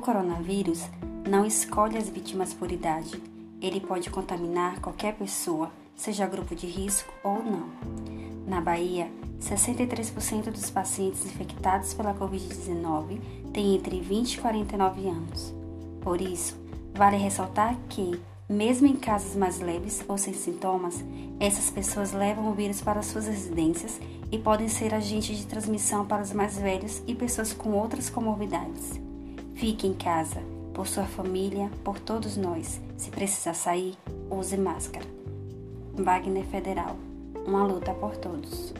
coronavírus não escolhe as vítimas por idade. Ele pode contaminar qualquer pessoa, seja grupo de risco ou não. Na Bahia, 63% dos pacientes infectados pela Covid-19 têm entre 20 e 49 anos. Por isso, vale ressaltar que, mesmo em casos mais leves ou sem sintomas, essas pessoas levam o vírus para suas residências e podem ser agentes de transmissão para os mais velhos e pessoas com outras comorbidades. Fique em casa, por sua família, por todos nós. Se precisar sair, use máscara. Wagner Federal. Uma luta por todos.